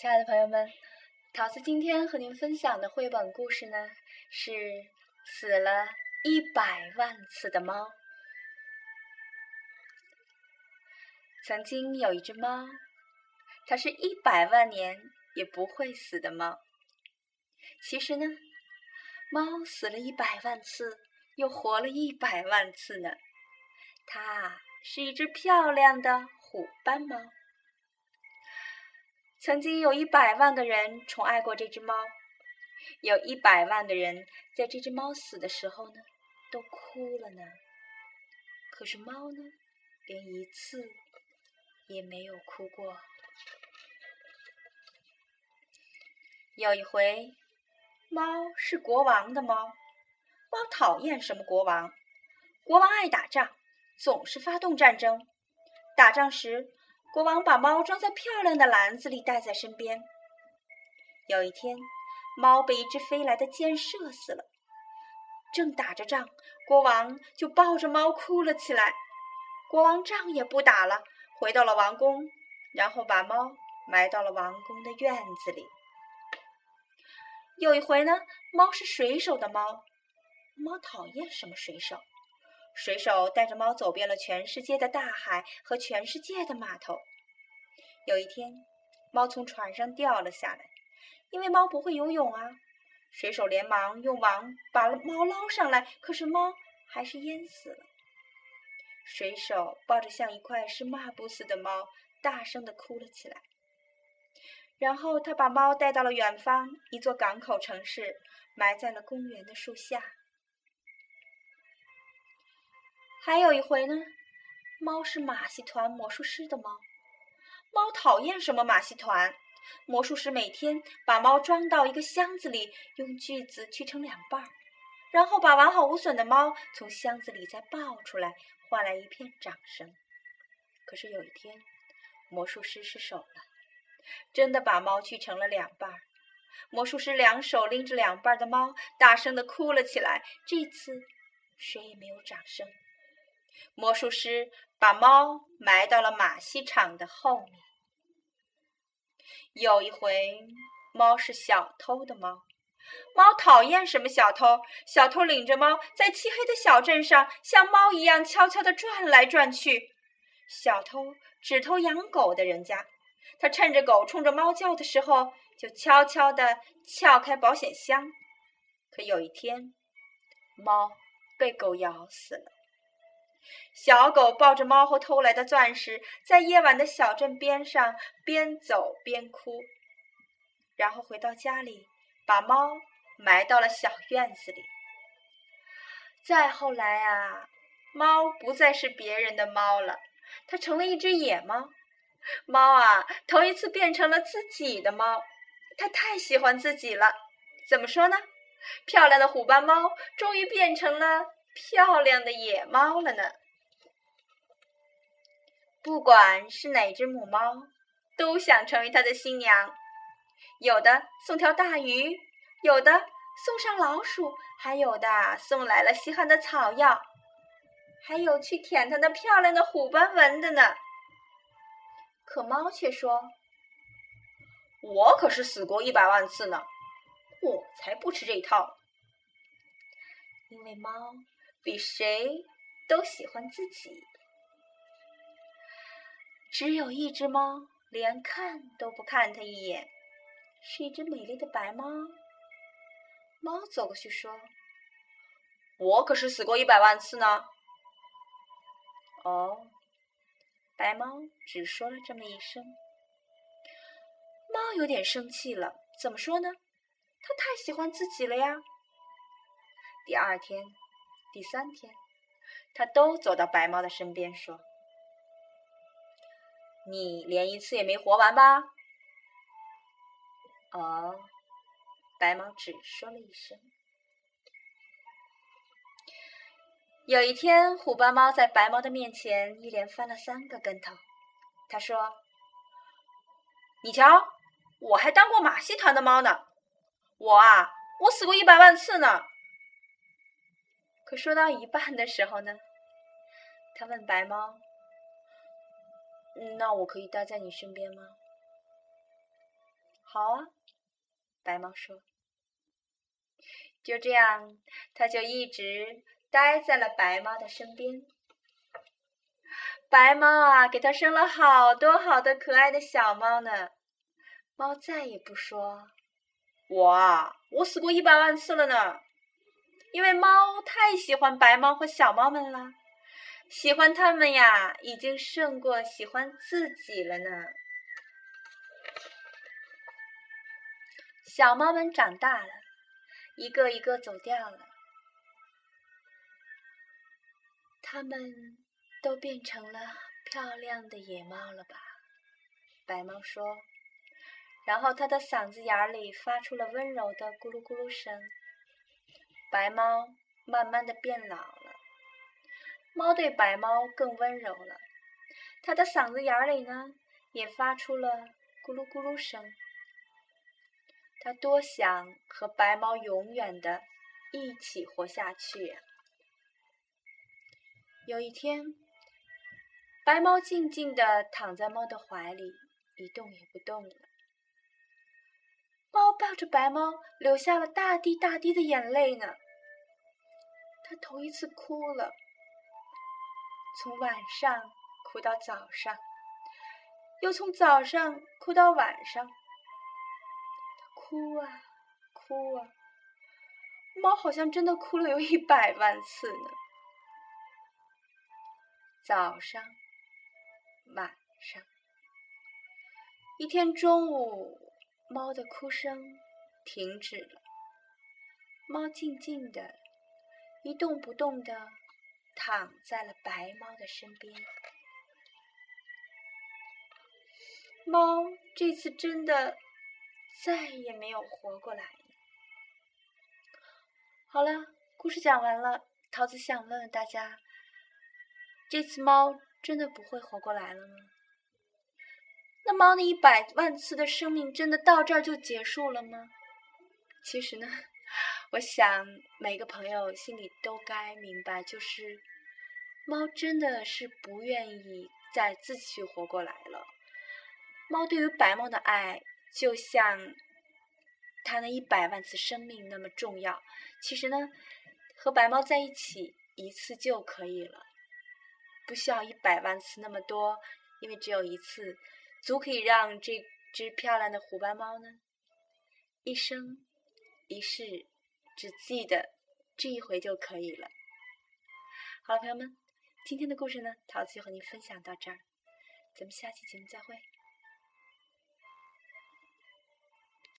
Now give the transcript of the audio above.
亲爱的朋友们，桃子今天和您分享的绘本故事呢，是死了一百万次的猫。曾经有一只猫，它是一百万年也不会死的猫。其实呢，猫死了一百万次，又活了一百万次呢。它是一只漂亮的虎斑猫。曾经有一百万个人宠爱过这只猫，有一百万个人在这只猫死的时候呢，都哭了呢。可是猫呢，连一次也没有哭过。有一回，猫是国王的猫，猫讨厌什么国王？国王爱打仗，总是发动战争。打仗时。国王把猫装在漂亮的篮子里，带在身边。有一天，猫被一只飞来的箭射死了。正打着仗，国王就抱着猫哭了起来。国王仗也不打了，回到了王宫，然后把猫埋到了王宫的院子里。有一回呢，猫是水手的猫，猫讨厌什么水手？水手带着猫走遍了全世界的大海和全世界的码头。有一天，猫从船上掉了下来，因为猫不会游泳啊。水手连忙用网把猫捞上来，可是猫还是淹死了。水手抱着像一块是抹不死的猫，大声的哭了起来。然后他把猫带到了远方一座港口城市，埋在了公园的树下。还有一回呢，猫是马戏团魔术师的猫。猫讨厌什么马戏团？魔术师每天把猫装到一个箱子里，用锯子锯成两半儿，然后把完好无损的猫从箱子里再抱出来，换来一片掌声。可是有一天，魔术师失手了，真的把猫锯成了两半儿。魔术师两手拎着两半的猫，大声的哭了起来。这次，谁也没有掌声。魔术师把猫埋到了马戏场的后面。有一回，猫是小偷的猫，猫讨厌什么小偷？小偷领着猫在漆黑的小镇上，像猫一样悄悄地转来转去。小偷只偷养狗的人家，他趁着狗冲着猫叫的时候，就悄悄地撬开保险箱。可有一天，猫被狗咬死了。小狗抱着猫和偷来的钻石，在夜晚的小镇边上边走边哭，然后回到家里，把猫埋到了小院子里。再后来啊，猫不再是别人的猫了，它成了一只野猫。猫啊，头一次变成了自己的猫，它太喜欢自己了。怎么说呢？漂亮的虎斑猫终于变成了。漂亮的野猫了呢！不管是哪只母猫，都想成为它的新娘。有的送条大鱼，有的送上老鼠，还有的送来了稀罕的草药，还有去舔它那漂亮的虎斑纹的呢。可猫却说：“我可是死过一百万次呢，我才不吃这一套。”因为猫。比谁都喜欢自己。只有一只猫，连看都不看它一眼，是一只美丽的白猫。猫走过去说：“我可是死过一百万次呢。”哦，白猫只说了这么一声。猫有点生气了，怎么说呢？它太喜欢自己了呀。第二天。第三天，他都走到白猫的身边，说：“你连一次也没活完吧？”哦，白猫只说了一声。有一天，虎斑猫在白猫的面前一连翻了三个跟头。他说：“你瞧，我还当过马戏团的猫呢。我啊，我死过一百万次呢。”可说到一半的时候呢，他问白猫：“那我可以待在你身边吗？”好啊，白猫说。就这样，它就一直待在了白猫的身边。白猫啊，给它生了好多好多可爱的小猫呢。猫再也不说：“我啊，我死过一百万次了呢。”因为猫太喜欢白猫和小猫们了，喜欢它们呀，已经胜过喜欢自己了呢。小猫们长大了，一个一个走掉了，它们都变成了漂亮的野猫了吧？白猫说，然后它的嗓子眼里发出了温柔的咕噜咕噜声。白猫慢慢的变老了，猫对白猫更温柔了，它的嗓子眼里呢也发出了咕噜咕噜声。它多想和白猫永远的一起活下去。有一天，白猫静静的躺在猫的怀里，一动也不动了。抱着白猫，流下了大滴大滴的眼泪呢。他头一次哭了，从晚上哭到早上，又从早上哭到晚上。它哭啊哭啊，猫好像真的哭了有一百万次呢。早上，晚上，一天中午。猫的哭声停止了，猫静静的，一动不动的躺在了白猫的身边。猫这次真的再也没有活过来。好了，故事讲完了。桃子想问问大家：这次猫真的不会活过来了吗？那猫那一百万次的生命真的到这儿就结束了吗？其实呢，我想每个朋友心里都该明白，就是猫真的是不愿意再自己活过来了。猫对于白猫的爱，就像它那一百万次生命那么重要。其实呢，和白猫在一起一次就可以了，不需要一百万次那么多，因为只有一次。足可以让这只漂亮的虎斑猫呢，一生一世只记得这一回就可以了。好了，朋友们，今天的故事呢，桃子就和您分享到这儿，咱们下期节目再会。